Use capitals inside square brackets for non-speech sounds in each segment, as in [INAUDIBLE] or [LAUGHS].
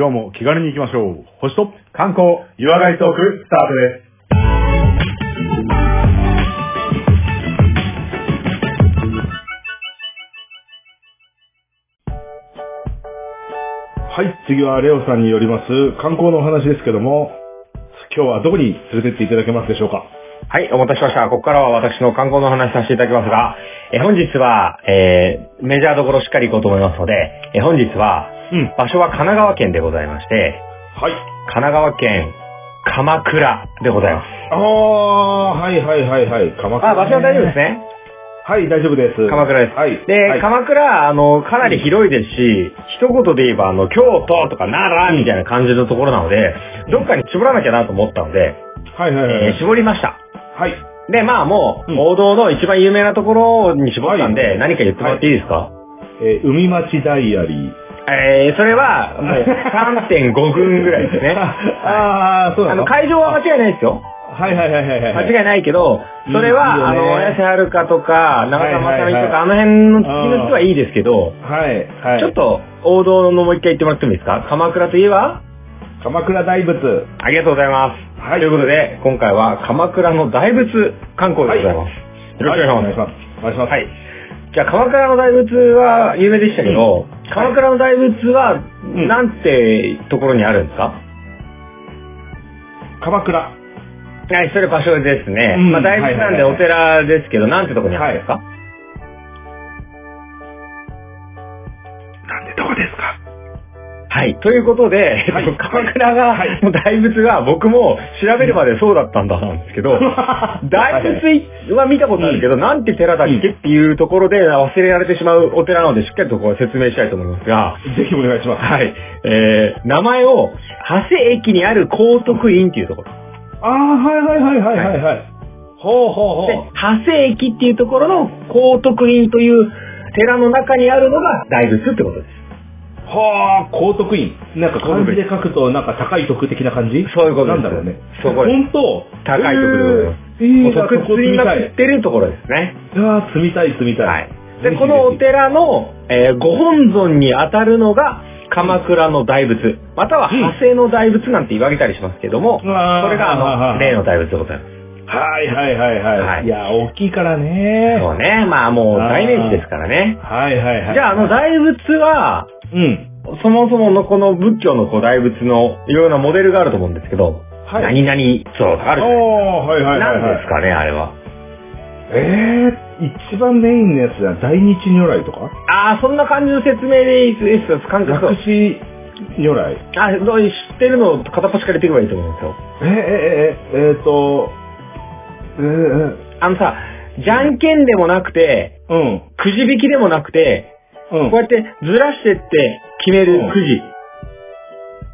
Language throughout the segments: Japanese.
今日も気軽に行きましょう。星と観光、湯上がりトーク、スタートです。はい、次はレオさんによります観光のお話ですけども、今日はどこに連れてっていただけますでしょうか？はい、お待たせしました。ここからは私の観光のお話させていただきますが、え本日は、えー、メジャーどころしっかり行こうと思いますので、え本日は、うん。場所は神奈川県でございまして、はい。神奈川県鎌倉でございます。ああ、はいはいはいはい。鎌倉、あ、場所は大丈夫です。ね。はい、大丈夫です。鎌倉です。はい。で、はい、鎌倉、あの、かなり広いですし、一言で言えば、あの、京都とか奈良みたいな感じのところなので、どっかに絞らなきゃなと思ったので、はいはいはい。えー絞りました。はい。で、まあもう、うん王道の一番有名なところに絞ったんで、はい何か言ってもらっていいですか、えー海町ダイアリー。えー、それは、もう3.5分ぐらいですね。[LAUGHS] ああ、そうなの？あの、会場は間違いないですよ。はいはいはいはいはい。間違いないけど、それは、あの、綾瀬はるかとか、長澤まさみとか、あの辺の月の人はいいですけど、はい、はい。ちょっ、と王道のもう一回言ってもらってもいいですか？鎌倉といえば？鎌倉大仏。ありがとうございます。はいということで、今回は鎌倉の大仏観光でございます。よろしくお願いします。お願いします。はい。じゃあ、鎌倉の大仏は有名でしたけど、鎌倉の大仏は、ん。なんてところにあるんですか、鎌倉。はい、それ場所ですね。うん。まあ、大仏なんでお寺ですけど、なんてところにあるんですか、はい。ということで、えっとはい [LAUGHS] 鎌倉が、はいの大仏が僕も調べるまでそうだったんだなんですけど、[LAUGHS] 大仏は見たことあるけど、なんて寺だっけっていうところで忘れられてしまうお寺なので、しっかりとこう説明したいと思いますが、ぜひお願いします。はい。えー、名前を、長谷駅にある高徳院っていうところ。ああ、はいはいはいはいはいはい。ほうほうでほう。、長谷駅っていうところの高徳院という寺の中にあるのが大仏ってことです。はあ、高徳院。なんか漢字で書くと、なんか高い徳的な感じ？そういうことなんだろうね。そう本当高い徳でございます。えー、えー、特特になってるところですね。ああ、住みたい住みたい。はい。で、このお寺の、えーご本尊に当たるのが、鎌倉の大仏、または派生の大仏なんて言われたりしますけども、うんあーこれがあの、例の大仏でございます。はいはいはいはい。はいい、や、大きいからね。そうね、まあもう大念寺ですからね。はいはいはい。じゃああの大仏は、うん。そもそものこの仏教のこう大仏のいろいろなモデルがあると思うんですけど、はい何々像とかあるじゃないおー、はいはいはい、はい。何ですかね、あれは。えー、一番メインのやつは大日如来とか？ああ、そんな感じの説明でいいです。感覚薬師如来。あ、どう知ってるのを片っ端から言っていけばいいと思うんですよ。えー、えー、えー、えーと、えー、あのさ、じゃんけんでもなくて、うん。くじ引きでもなくて、うん。こうやってずらしてって決めるくじ。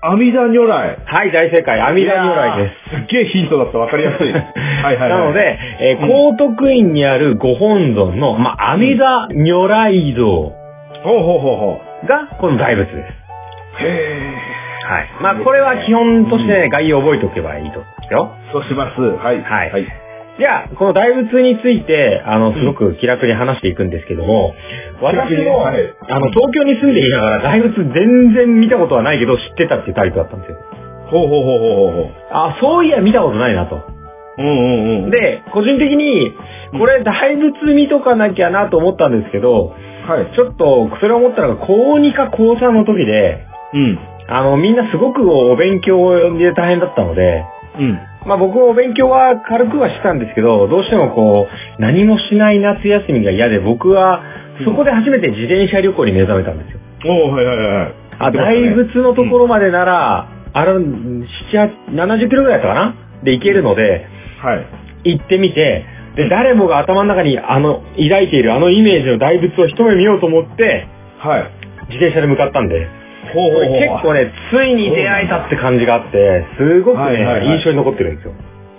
阿弥陀如来。はい、大正解。阿弥陀如来です。す。すっげえヒントだった。わかりやすい。[LAUGHS] はいはいはい。なので、えーうん高徳院にあるご本尊の、まあ、阿弥陀如来像ほうほうほうほが、この大仏です。う。へはい。まあ、これは基本としてね、概要を覚えておけばいいと思うんですよ。ー。そうします。はい。はいはい。じゃあ、この大仏について、あの、すごく気楽に話していくんですけども、私も、はいあの、東京に住んでいながら大仏全然見たことはないけど知ってたっていうタイプだったんですよ。ほうほうほうほうほうほう。あ、そういや見たことないなと。うんうんうん。、で、個人的に、これ大仏見とかなきゃなと思ったんですけど、はい。ちょっと、それを思ったのが、高2か高3の時で、うん。あの、みんなすごくお勉強で大変だったので、うん。まあ僕もお勉強は軽くはしてたんですけど、どうしてもこう、何もしない夏休みが嫌で、僕はそこで初めて自転車旅行に目覚めたんですよ。おー、はいはいはいはい。あ、大仏のところまでなら、あれ、7、70キロぐらいだったかな？で行けるので、はい。行ってみて、で、誰もが頭の中にあの、抱いているあのイメージの大仏を一目見ようと思って、はい。自転車で向かったんで、ほうほうほう。結構ね、ついに出会えたって感じがあって、すごくね、はいはいはい印象に残ってるんですよ。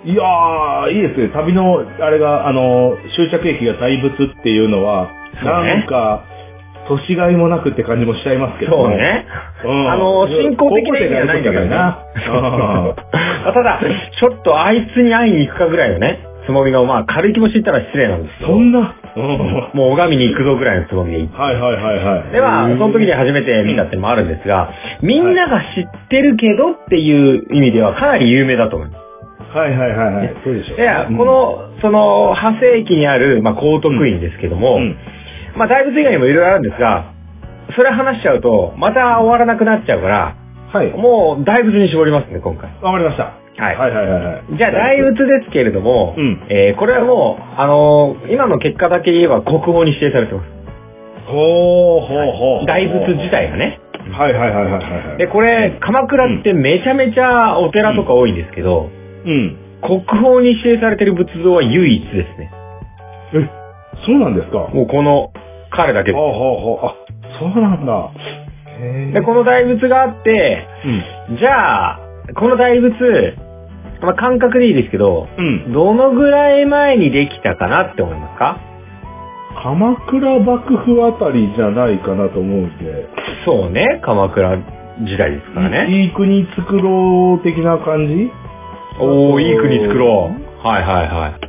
いやー、いいですね。旅の、あれが、あの、終着駅が大仏っていうのは、ねなんか、年がいもなくって感じもしちゃいますけどそう。ね。うんあの、進行的な意味はないんだけどな。うん [LAUGHS] ただ、ちょっとあいつに会いに行くかぐらいのね、つもりの、まあ、軽い気持ち言ったら失礼なんですけど。そんな、うん。もう拝みに行くぞぐらいのつもりで行って。はいはいはいはい。で、まあ、その時に初めて見たってのもあるんですが、みんなが知ってるけどっていう意味ではかなり有名だと思います。はいはいはいはい。そうでしょう。いや、この、その、派生期にある、まあ、高徳院ですけども、うん、まあ、大仏以外にもいろいろあるんですが、それ話しちゃうと、また終わらなくなっちゃうから、はい。もう大仏に絞りますね、今回。わかりました。はいはいはいはいはい。じゃあ大仏ですけれども、うんえーこれはもう、あのー今の結果だけ言えば国宝に指定されてます。ほうほうほう。大仏自体がね。はいはいはいはいはい。で、これ、鎌倉ってめちゃめちゃお寺とか多いんですけど、うん。国宝に指定されてる仏像は唯一ですね。え、そうなんですか？もうこの彼だけでほうほうほう。あ、そうなんだ。へす。で、この大仏があって、うん。じゃあ、この大仏、まあ、感覚でいいですけど、うん。どのぐらい前にできたかなって思いますか？鎌倉幕府あたりじゃないかなと思うんで。そうね、鎌倉時代ですからね。いい国作ろう的な感じ？おー、いい国作ろう。はいはいはい。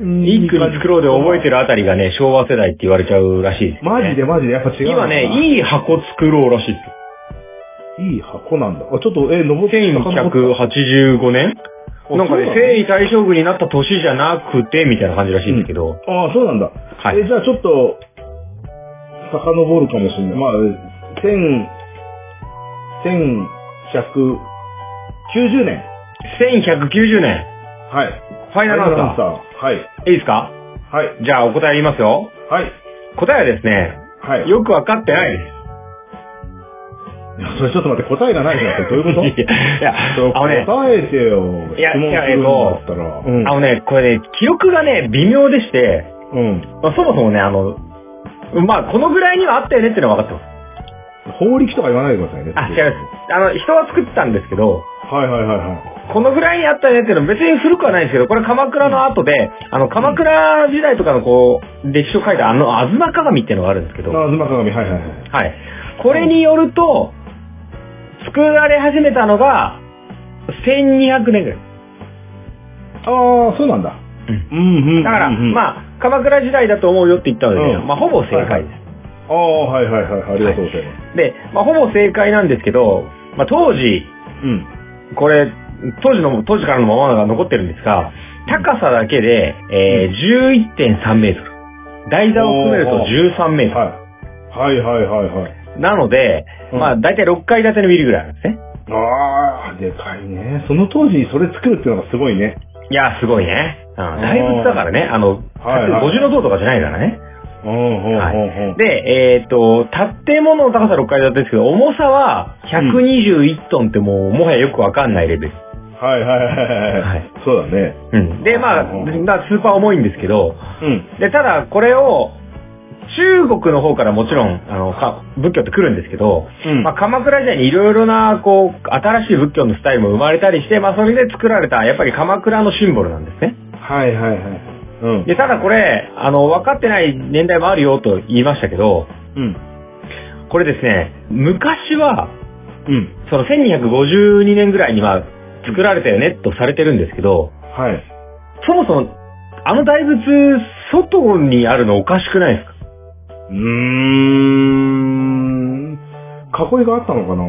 いい国作ろうで覚えてるあたりがね、昭和世代って言われちゃうらしいです、マジで？マジで？やっぱ違う。今ね、い。いい箱作ろうらしいですよ。いい箱なんだ。あ、ちょっと、え、登って1185年？あなんかね、征夷大将軍になった年じゃなくて、みたいな感じらしいんですけど。ああ、そうなんだ。はいえ、じゃあちょっと、遡るかもしれない。まあ、千、千百九十年。1190年。はい。ファイナルアンサー。ー。はい。いいですか？はい。じゃあお答え言いますよ。はい。答えはですね、はい。よくわかってないです。[LAUGHS] それちょっと待って、答えがないじゃん。どういうこと？いや、あのね、答えてよ。いや質問するんだったら。うん。あのね、これね、記憶がね、微妙でして、うん。まあ、そもそもね、あの、まあ、このぐらいにはあったよねっていうのは分かってます。法力とか言わないでくださいね。あ、違います。あの、人は作ってたんですけど、はいはいはいはい。このぐらいにあったよねっていうのは別に古くはないんですけど、これ鎌倉の後で、あの、鎌倉時代とかのこう、歴史を書いたあの、吾妻鏡っていうのがあるんですけど、あ、妻鏡、はいはいはい。はい。これによると、作られ始めたのが、1200年ぐらい。ああ、そうなんだ。うんうんうん。だから、うんうんまあ、鎌倉時代だと思うよって言ったので、うんまあ、ほぼ正解です。ああ、はいはいはい。ありがとうございます。で、まあ、ほぼ正解なんですけど、まあ、当時、うん。これ、当時の、当時からのままが残ってるんですが、高さだけで、えー、11.3メートル。台座を含めると13メートはい。はいはいはいはい。ル。なので、うんまあ、だいたい6階建てのビルぐらいなんですね。ああ、でかいね。その当時それ作るっていうのがすごいね。いや、すごいね。うん、大仏だからね、あの、はいはい五重の塔とかじゃないからね。で、えっ、と、建物の高さ6階建てですけど、重さは121トンってもう、もはやよくわかんないレベル。はいはいはいはい。はいそうだね。うん。で、まあスーパー重いんですけど、うん。で、ただ、これを、中国の方からもちろん、あの、か仏教って来るんですけど、うんまあ、鎌倉時代にいろいろな、こう、新しい仏教のスタイルも生まれたりして、まあ、それで作られた、やっぱり鎌倉のシンボルなんですね。はいはいはい。うん。で、ただこれ、あの、分かってない年代もあるよと言いましたけど、うん。これですね、昔は、うん。その1252年ぐらいには作られたよねとされてるんですけど、はい。そもそも、あの大仏、外にあるのおかしくないですか？うーん。囲いがあったのかな？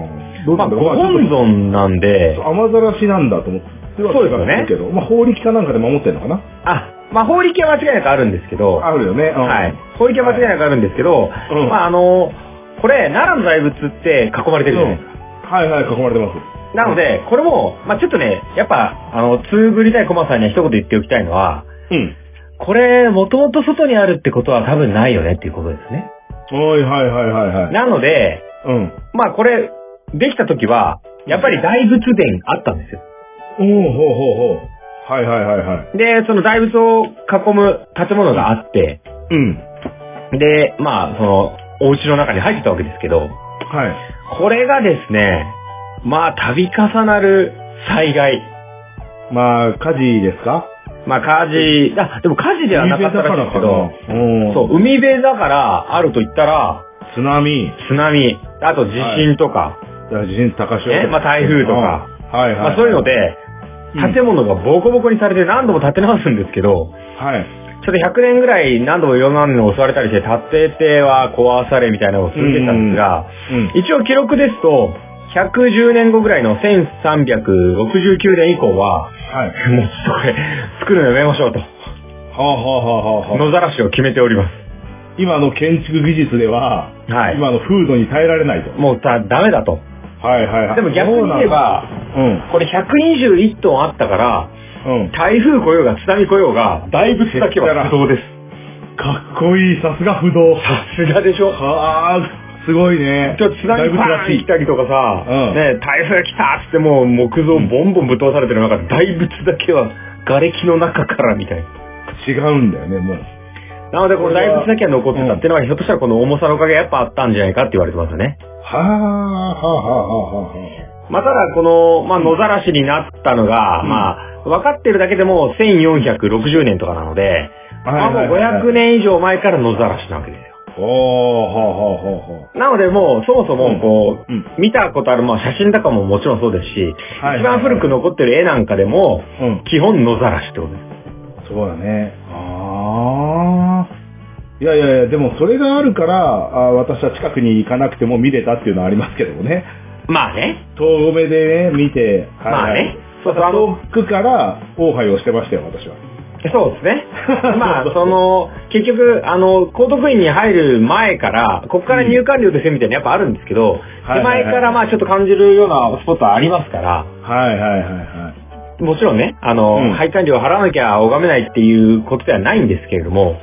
どうまなんだろう？本尊なんで、雨ざらしなんだと思ってはそうですよねけど、まあ法力かなんかで守ってんのかな？あ、まあ、法力は間違いなくあるんですけど、あるよね。うんはい。法力は間違いなくあるんですけど、うんまあ、あの、これ、奈良の大仏って囲まれてるじゃないですか。はいはい、囲まれてます。なので、これも、まあ、ちょっとね、やっぱ、あの、つぶりたいコマさんには一言言っておきたいのは、うん。これ、もともと外にあるってことは多分ないよねっていうことですね。はいはいはいはいはい。なので、うん。まあ、これ、できた時は、やっぱり大仏殿あったんですよ。おおほうほうほう。はいはいはいはい。で、その大仏を囲む建物があって、うん。で、まあ、その、お家の中に入ってたわけですけど、はい。これがですね、まあ、度重なる災害。まあ、火事ですか？まあ、火事、あ、でも火事ではなかったらしいですけど、うん。そう、海辺だからあると言ったら、津波、津波、あと地震とか、地震、高潮。ねまあ台風とかうんはいはい。まあそういうの、で、うん建物がボコボコにされて何度も建て直すんですけど、はい。ちそれ100年ぐらい何度もいろんなのに襲われたりして、建ては壊されみたいなのを続けてたんですが、うん。一応記録ですと、110年後ぐらいの1369年以降は、はい。もうちょっとこれ、作るのやめましょうと、はあはあはあはあはあ。野ざらしを決めております。今の建築技術では、はい。今の風土に耐えられないと。もうだ、ダメだと。はいはいはい。でも逆に言えば、うん。これ121トンあったから、うん。台風来ようが津波来ようが、大仏だけは不動 [LAUGHS] です。かっこいい、さすが不動。さすがでしょはあ、すごいね。ちょっと津波パーン来たりとかさ、うんね、台風来たっつってもう木造ボンボンぶっ飛ばされてる中、大仏だけは瓦礫の中からみたいな。違うんだよね、もう。なのでこの大仏だけは残ってたっていうのは、ひょっとしたらこの重さのおかげがやっぱあったんじゃないかって言われてますよね。はあ、はあ、はあ、はあ。まあ、ただこの、まあ、野ざらしになったのが、うんまあ、分かってるだけでも1460年とかなので、まあ、もう500年以上前から野ざらしなわけですよ。おー、はあ、はあ、はあ。なのでもう、そもそも、こう、うん見たことある、まあ、写真とかももちろんそうですし、はい一番古く残ってる絵なんかでも、うん。基本野ざらしってことです。そうだね。ああ。いやいやいや、でもそれがあるから、あ私は近くに行かなくても見れたっていうのはありますけどもね。まあね。遠目でね、見て、はいまあねそうそう、遠くから、大杯をしてましたよ、私は。そうですね。[LAUGHS] まあ、その、結局、あの、高徳院に入る前から、ここから入館料ですよみたいなやっぱあるんですけど、手はいはいはい前からまあちょっと感じるようなスポットはありますから、はいはいはいはい。もちろんね、あの、うん配管料を払わなきゃ拝めないっていうことではないんですけれども、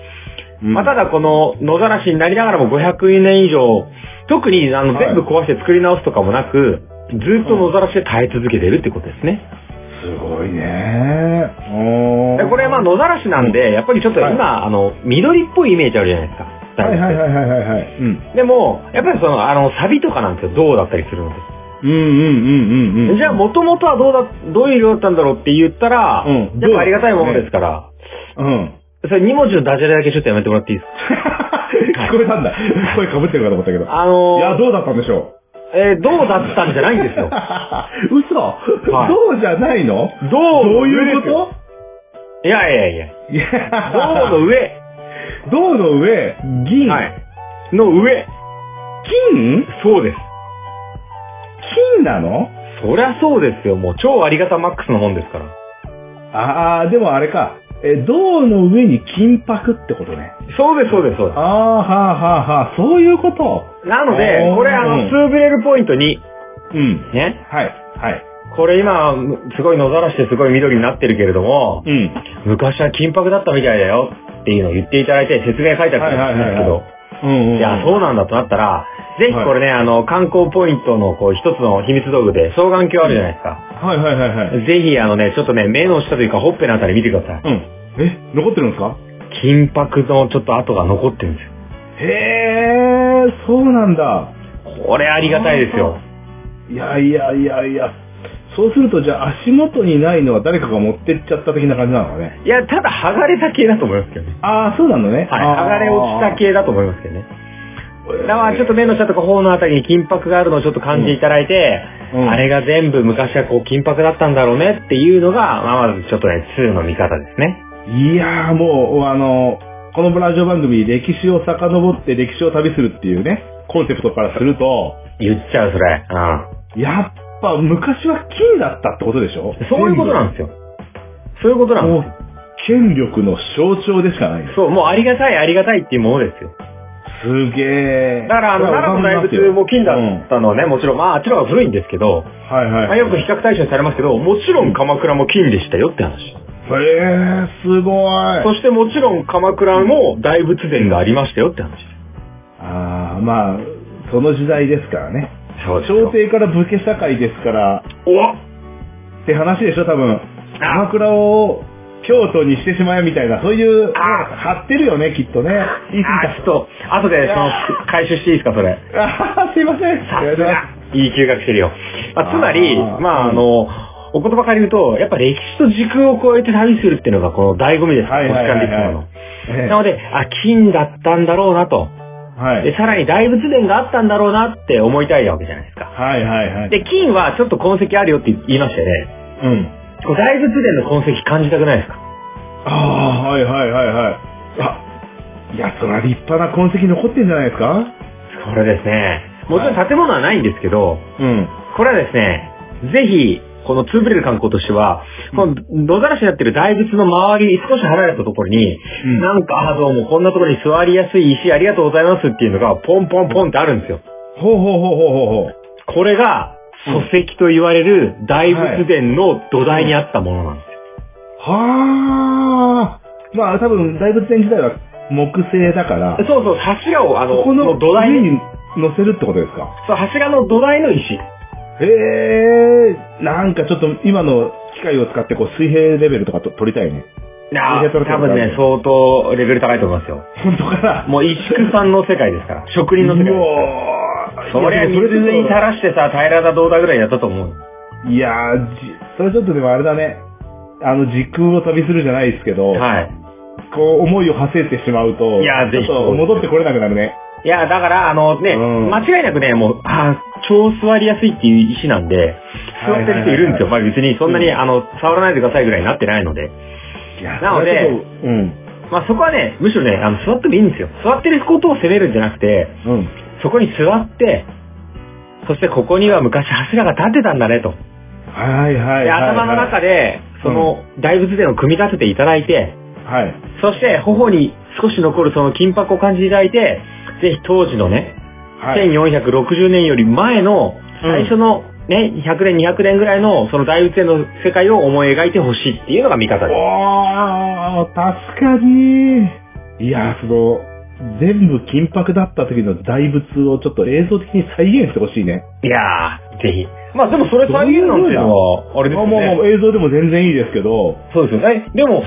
まあ、ただこの野ざらしになりながらも500年以上、特にあのはい全部壊して作り直すとかもなく、ずっと野ざらしで耐え続けてるってことですね。すごいねこれまあ野ざらしなんで、やっぱりちょっと今、はいあの、緑っぽいイメージあるじゃないですか。はいはいはいはいはいはい。うん。でも、やっぱりその、あの、サビとかなんですよ、銅だったりするの？で。うんうんうんうんうん。じゃあ、もともとはどうだ、どういう色だったんだろうって言ったら、うんやっぱありがたいものですから、うん。それ2文字のダジャレだけちょっとやめてもらっていいですか？[LAUGHS] 聞こえたんだ。声かぶってるかと思ったけど。あのいや、どうだったんでしょえー、銅だったんじゃないんですよ。[LAUGHS] う。嘘はいどうじゃないの？銅どうの上ですよいうこいやいやいや。といや、銅の上。銅の上、銀。はい。の上。金？そうです。金なの？そりゃそうですよ。もう超ありがたマックスのもんですから。ああ、でもあれか。え、銅の上に金箔ってことね。そうです、そうです、そうでああ、はあはあはあ、そういうこと。す。なのでこれあの、うんツーブレルポイント2。うん。ね。はい、はい。これ今、すごい野ざらしてすごい緑になってるけれども、うん。昔は金箔だったみたいだよっていうのを言っていただいて説明書いてあったんですけど。いや、そうなんだとなったら、ぜひこれね、あの、観光ポイントのこう一つの秘密道具で双眼鏡あるじゃないですか。はいはいはいはい。ぜひあのね、ちょっとね、目の下というかほっぺのあたり見てください。うん。え、残ってるんですか？金箔のちょっと跡が残ってるんですよ。へえ、そうなんだ。これありがたいですよ。いやいやいやいや。そうするとじゃあ足元にないのは誰かが持ってっちゃった的な感じなのかね。いや、ただ剥がれた系だと思いますけどね。ああ、そうなのね。はい、剥がれ落ちた系だと思いますけどね。だからちょっと目の下とか頬のあたりに金箔があるのをちょっと感じていただいて、うんあれが全部昔はこう金箔だったんだろうねっていうのが、まあまずちょっとね、2の見方ですね。いやーもう、あの、このラジオ番組、歴史を遡って歴史を旅するっていうね、コンセプトからすると、言っちゃう、それ。うやっぱ昔は金だったってことでしょ？ん。そういうことなんですよ。そういうことなんですよ。、権力の象徴でしかない。そう、もうありがたい、ありがたいっていうものですよ。すげえ。だから、あの、奈良の大仏も金だったのはね、もちろん、まあ、あっちの方が古いんですけど、はいはい。まあ、よく比較対象にされますけど、もちろん鎌倉も金でしたよって話。へえ、すごい。そしてもちろん鎌倉も大仏殿がありましたよって話。ああ、まあ、その時代ですからね。そう朝廷から武家社会ですから、おって話でしょ、多分。あ鎌倉を京都にしてしまえみたいな、そういう、ね、あ貼ってるよね、きっとね。言い過ぎあ、ちょっと、後で、その、回収していいですか、それ。た。あーすいません。さすが。いい休学してるよ。まあ、つまり、あーまあ、うんあの、お言葉から言うと、やっぱ歴史と時空を超えて旅するっていうのがこの醍醐味です。はいはいはいはいこの時間でいつものええなので、あ、金だったんだろうなと。で、はい。さらに大仏殿があったんだろうなって思いたいわけじゃないですか。はいはいはい。で、金はちょっと痕跡あるよって言いましたよね。うん。大仏殿の痕跡感じたくないですか？ああ、はいはいはいはい。あ、いや、それは立派な痕跡残ってんじゃないですか？これですね、もちろん建物はないんですけど、うん。これはですね、ぜひ、このツーブレル観光としては、この野ざらしになってる大仏の周り、少し離れたところに、うんなんか、あ、どうもこんなところに座りやすい石ありがとうございますっていうのが、ポンポンポンってあるんですよ。ほうほうほうほうほうほう。これが、礎石と言われる大仏殿の土台にあったものなんですよ。はあ。まあ多分大仏殿自体は木製だから、そうそう、柱を、あの、ここの土台に、上に乗せるってことですか？そう、柱の土台の石。へえ、なんかちょっと今の機械を使ってこう水平レベルとかと取りたいね。いやー多分ね、相当レベル高いと思いますよ。本当かな？もう一畜さんの世界ですから。職人の世界ですから。うそりゃ水に垂らしてさ、平らだどうだぐらいやったと思う。いやー、じそれちょっとでもあれだね。あの時空を旅するじゃないですけど、はい。こう思いを馳せてしまうと、いやぜひちょっと戻ってこれなくなるね。いや、だから、あのね、うん間違いなくね、もう、あー超座りやすいっていう石なんで、座ってる人いるんですよ。まあ別にそんなに、うんあの、触らないでくださいぐらいになってないので。いやなのでうん。まあそこはね、むしろね、あの、座ってもいいんですよ。座ってることを責めるんじゃなくて、うん。そこに座って、そしてここには昔柱が立ってたんだねと。はいはいはい、で、はい。頭の中で、その大仏殿を組み立てていただいて、はい。そして頬に少し残るその金箔を感じていただいて、ぜひ当時のね、はい。1460年より前の最初のね、100年200年ぐらいのその大仏殿の世界を思い描いてほしいっていうのが見方です。おー、確かに。いや、その、全部金箔だった時の大仏をちょっと映像的に再現してほしいね。いやー、ぜひ。まあでもそれ再現なんていうのは、あれですよまあまあまあね。映像でも全然いいですけど、そうですよね。でも、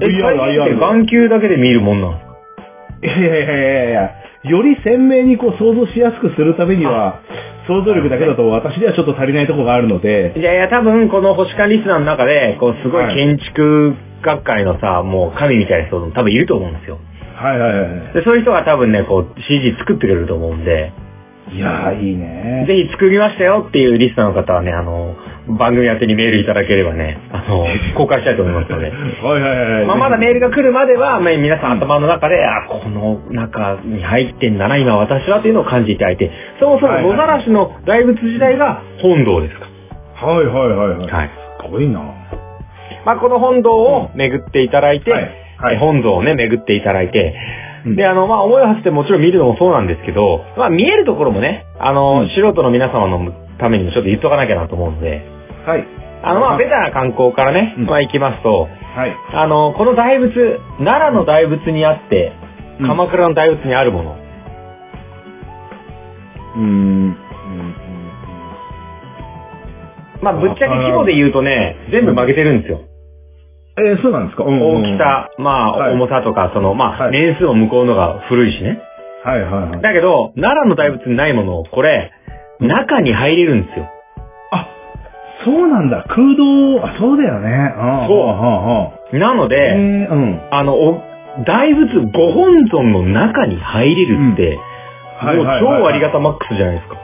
え VR 再現って眼球だけで見るもんなんですかいやいやいやいやいや、より鮮明にこう想像しやすくするためには、想像力だけだと私ではちょっと足りないところがあるので、いやいや、多分この星間リスナーの中で、こうすごいはい建築学会のさ、もう神みたいな人も多分いると思うんですよ。はいはいはい。で、そういう人が多分ね、こう CG 作ってくれると思うんで、いやー、いいね。ぜひ作りましたよっていうリスナーの方はね、あの、番組宛てにメールいただければね、あの、[LAUGHS] 公開したいと思いますので。はいはいはい。まあ、まだメールが来るまでは、まあ、皆さん頭の中で、あ、この中に入ってんだな、今私はというのを感じていただいて、そもそも野ざらしの大仏自体が本堂ですかはいはいはいはい。ら。はい。すごいな。まあ、この本堂を巡っていただいて、はいはいえ本堂をね、巡っていただいて、うんで、あの、まあ、思いを馳せてもちろん見るのもそうなんですけど、まあ、見えるところもね、あの、うん素人の皆様のためにもちょっと言っとかなきゃなと思うので、はい。あの、まあ、ベタな観光からね、うんまあ、行きますと、はい。あの、この大仏、奈良の大仏にあって、うん鎌倉の大仏にあるもの。うーん。うんまあ、ぶっちゃけ規模で言うとね、全部負けてるんですよ。えーそうなんですか、うんうん大き。さ、まあ、はい重さとか、その、まあ、はい年数も向こうのが古いしね。はいはいはい。だけど、奈良の大仏にないものを、これ、中に入れるんですよ。あ、そうなんだ。空洞、あ、そうだよね。うんそううんうんなので、ーうん。あの、お大仏ご本尊の中に入れるって、もうはいはいはい超ありがたマックスじゃないですか。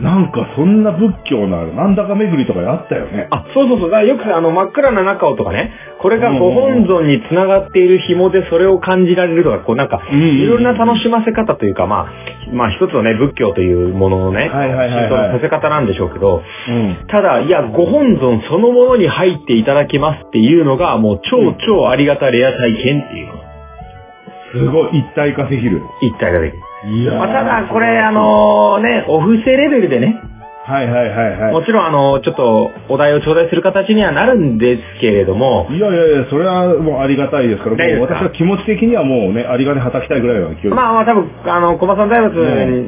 なんかそんな仏教のある、なんだか巡りとかであったよね。あ、そうそうそう。だからよくあの真っ暗な中をとかね、これがご本尊に繋がっている紐でそれを感じられるとか、こうなんか、うんうんうんいろんな楽しませ方というか、まあ、まあ一つのね、仏教というもののね、はいはいはいはいさせ方なんでしょうけど、うん。ただ、いや、ご本尊そのものに入っていただきますっていうのが、もう超超ありがたレア体験っていう、すごい、一体化できる。一体ができる。いやーまあ、ただ、これ、あ、のね、お布施レベルでね、はいはいはいはい。もちろん、あの、ちょっと、お題を頂戴する形にはなるんですけれども、いやいやいや、それはもうありがたいですから、もう私は気持ち的にはもうね、ありがねはたきたいぐらいの勢い。まあまあ多分、あの、小馬さん大仏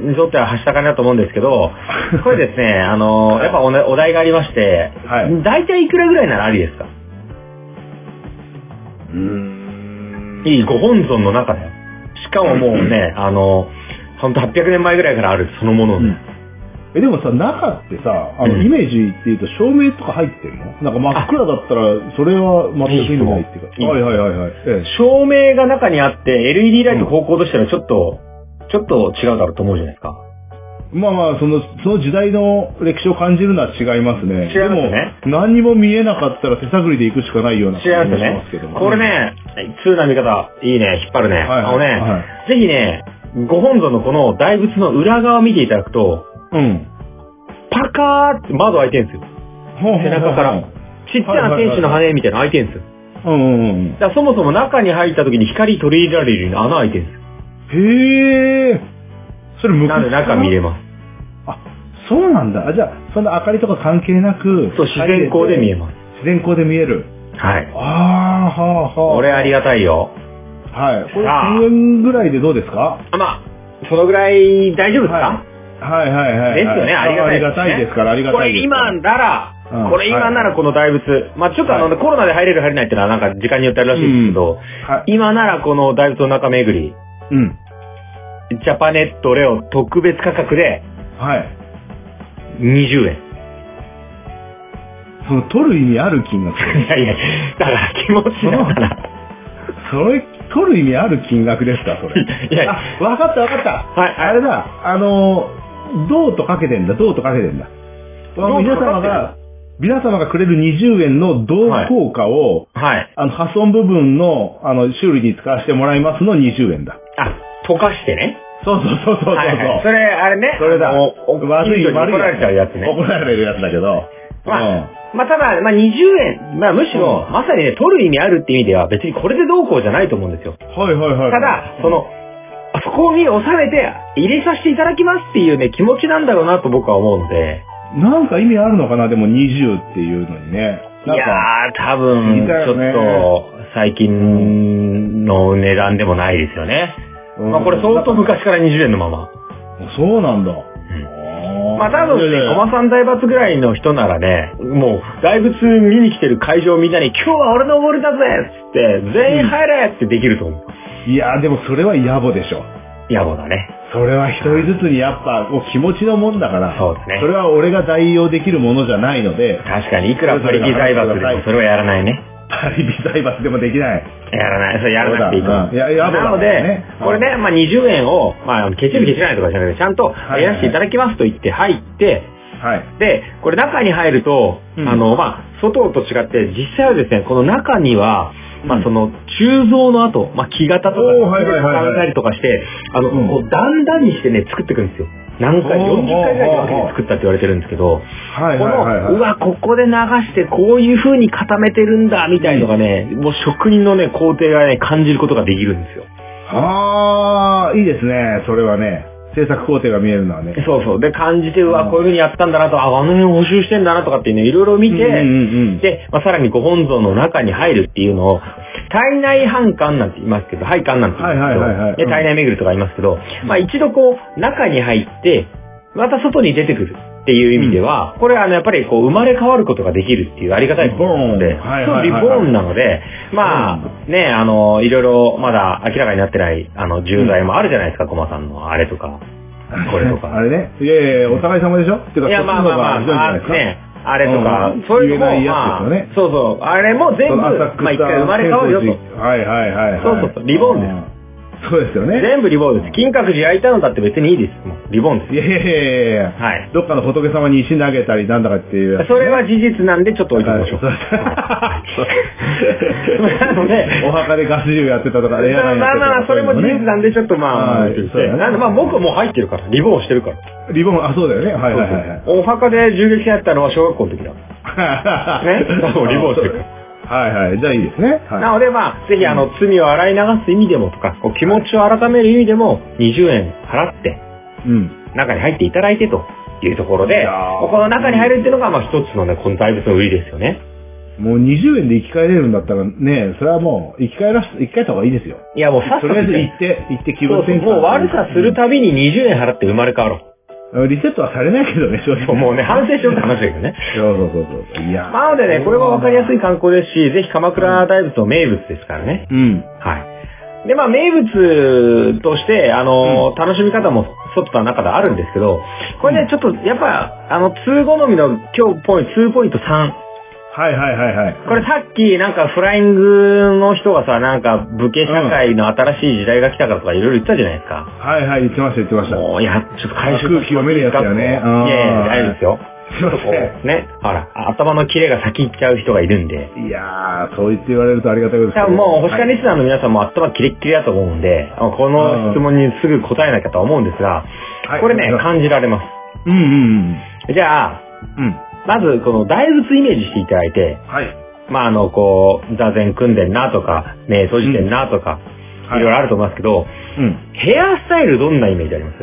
にとってははしたかりだと思うんですけど、[LAUGHS] これですね、あの、やっぱお,、ね、お題がありまして、はい大体いくらぐらいならありですか？うーん。いい、ご本尊の中で。しかももうね、あの、ほんと800年前ぐらいからあるそのもので。うんえ、でもさ、中ってさ、あの、うんイメージっていうと照明とか入ってんの？なんか真っ暗だったら、それは全く意味ないっていうか。いいはいはいはいはい。え照明が中にあって、LED ライト方向としたらちょっと、ちょっと違うだろうと思うじゃないですか。まあまあ、その、その時代の歴史を感じるのは違いますね。違いますねでも、何にも見えなかったら手探りで行くしかないような違いますがしねますけど。も。これね、通な見方、いいね、引っ張るね。はいあのね、はぜひね、ご本尊のこの大仏の裏側を見ていただくと、うん。パカーって窓開いてるんですよ。背中から。ちっちゃな天使の羽みたいなの開いてるんですよ。うんうんうん。だそもそも中に入った時に光取り入れられるように穴開いてるんですよ。へえ。それ昔なんで中見れます。あ、そうなんだ。あ、じゃあ、そんな明かりとか関係なく。そう、自然光で見えます。自然光で見える。はい。ああ、はあ、はあ。これありがたいよ。はい。これさあ1000円ぐらいでどうですか？あまあ、そのぐらい大丈夫ですか、はいはいはいはい。ですよね、ありがたいです、ね。ありがたいですから、ありがこたいです。れ今なら、うんこれ今ならこの大仏、まあちょっとあの、はいコロナで入れる入れないっていうのはなんか時間によってあるらしいんですけど、はい。今ならこの大仏の中巡り、うん。ジャパネットレオ特別価格ではい。20円。その、取る意味ある金額。[LAUGHS] いやいや、だから気持ちだから。それ、取る意味ある金額ですか、それ。[LAUGHS] いやあ、わかったわかった。はいあれだ、あの、銅とかけてんだ、銅とかけてんだ？銅皆様が、皆様がくれる20円の銅効果を、はい。あの、破損部分の、あの、修理に使わせてもらいますの20円だ。あ、溶かしてね。そうそうそうそうそう。はいはい。それ、あれね。それだ。悪い、悪い。怒られちゃうやつね。怒られるやつだけど。まあうんまあ、ただ、まあ、20円、まあ、むしろ、うんまさにね、取る意味あるって意味では、別にこれでどうこうじゃないと思うんですよ。はいはいはい。ただ、そ、の、そこに収めて、入れさせていただきますっていうね、気持ちなんだろうなと僕は思うので。なんか意味あるのかな、でも20っていうのにね。いやー、多分、ちょっと、最近の値段でもないですよね。うんまあ、これ相当昔から20円のまま。そうなんだ。うんまあ多分ね、いやいや駒さん大罰ぐらいの人ならね、もう大仏見に来てる会場みんなに今日は俺のボールだぜっつって、全員入れってできると思う。いや、でもそれは野暮でしょ。野暮だね。それは一人ずつにやっぱ、もう気持ちのもんだから。そうですねそれは俺が代用できるものじゃないので、確かに、いくらパリピ財閥でもそれはやらないね。パリピ財閥でもできない。やらない。それやらなくていいと思う。そうんいやなのでこれね、まあ20円を、まあ、ケチるケチらないとかじゃなくて、ちゃんとはいやらせていただきますと言って入って、はい。で、これ中に入ると、うんあの、まあ、外と違って、実際はですね、この中には、まあ、うんその、鋳造の後、まあ、木型とか、おーはいはいはいはい使ったりとかして、あの、うんこう段々にしてね、作っていくんですよ。何回、おー40回ぐらいに分けて作ったって言われてるんですけど、はいこはいはいはい。の、うわ、ここで流して、こういう風に固めてるんだ、みたいのがね、もう職人のね、工程がね、感じることができるんですよ。あー、いいですね。それはね。制作工程が見えるのはね。そうそう。で、感じて、うわ、うん。こういう風にやったんだなと、あ、あの辺補修してんだなとかっていうね、いろいろ見て、うんうんうん、で、まあ、さらにご本尊の中に入るっていうのを、体内反感なんて言いますけど、配管なんて言いますけど、はいはいはいはい。で体内巡りとか言いますけど、まあ一度こう、中に入って、また外に出てくるっていう意味では、これはあの、やっぱりこう、生まれ変わることができるっていうありがたいことなので、リボーンなので、まあ、ね、あの、いろいろまだ明らかになってない、あの、重罪もあるじゃないですか、コマさんのあれとか、これとか。あれね。いやいやお互い様でしょ？っていうか、いや、まあまあまあ、そっちの方があ。ね、あれとか、うん。そういうのも、まあ、そうそう、あれも全部、まあ一回生まれ変わるよと。はいはいはいはい。そうそうそう。リボーンです。うんそうですよね。全部リボーンです。金閣寺焼いたのだって別にいいです。もうリボーンです。いやいやいやいやはい。どっかの仏様に石投げたりなんだかっていうやつね、それは事実なんでちょっと置いておきましょう。[LAUGHS] なので、お墓でガス銃やってたとか、レアガンやってたとかまあまあ、それも事実なんでちょっとまあ、はいねなんでまあ僕はもう入ってるから、リボーンしてるから。リボン、あ、そうだよね。はいはいはいはい。お墓で銃撃戦やったのは小学校の時だ。[LAUGHS] ねそうリボンしてるはいはい。じゃあいいですね。はいなのでまあ、ぜひあの、罪を洗い流す意味でもとか、こう気持ちを改める意味でも、20円払って、うん。中に入っていただいてというところで、この中に入るっていうのが、まあ一つのね、この大仏の売りですよね。もう20円で生き返れるんだったらね、それはもう生き返らす、生き返った方がいいですよ。いやもうさっさととりあえず行って、行って気分転換。もう悪さするたびに20円払って生まれ変わろリセットはされないけどね、正う。直。もうね、反省しようって話だけどね。そうそうそうそう。いや。なのでね、これはわかりやすい観光ですし、ぜひ鎌倉大仏の名物ですからね。うん。はい。で、まあ、名物として、あの、楽しみ方も外と中であるんですけど、これね、ちょっと、やっぱ、あの、2好みの今日ポイント、2ポイント3。はいはいはいはいはい。これさっきなんかフライングの人がさ、なんか武家社会の新しい時代が来たからとかいろいろ言ったじゃないですか。はいはい、言ってました言ってました。もう、いや、ちょっと回収空気読めるやつやねいやいや、大丈夫ですよ。[LAUGHS] すいません。ね、ほら、頭のキレが先行っちゃう人がいるんで。いやー、そう言って言われるとありがたいですけどもう、星間はいリスナーの皆さんも頭キレッキレだと思うんで、あこの質問にすぐ答えなきゃとは思うんですが、はいこれね、感じられます。うんうんじゃあ、うん。うん。まず、この大仏イメージしていただいて、はい。まあ、あの、こう、座禅組んでんなとか、目閉じてんなとか、はいいろいろあると思いますけど、うん。ヘアスタイルどんなイメージあります？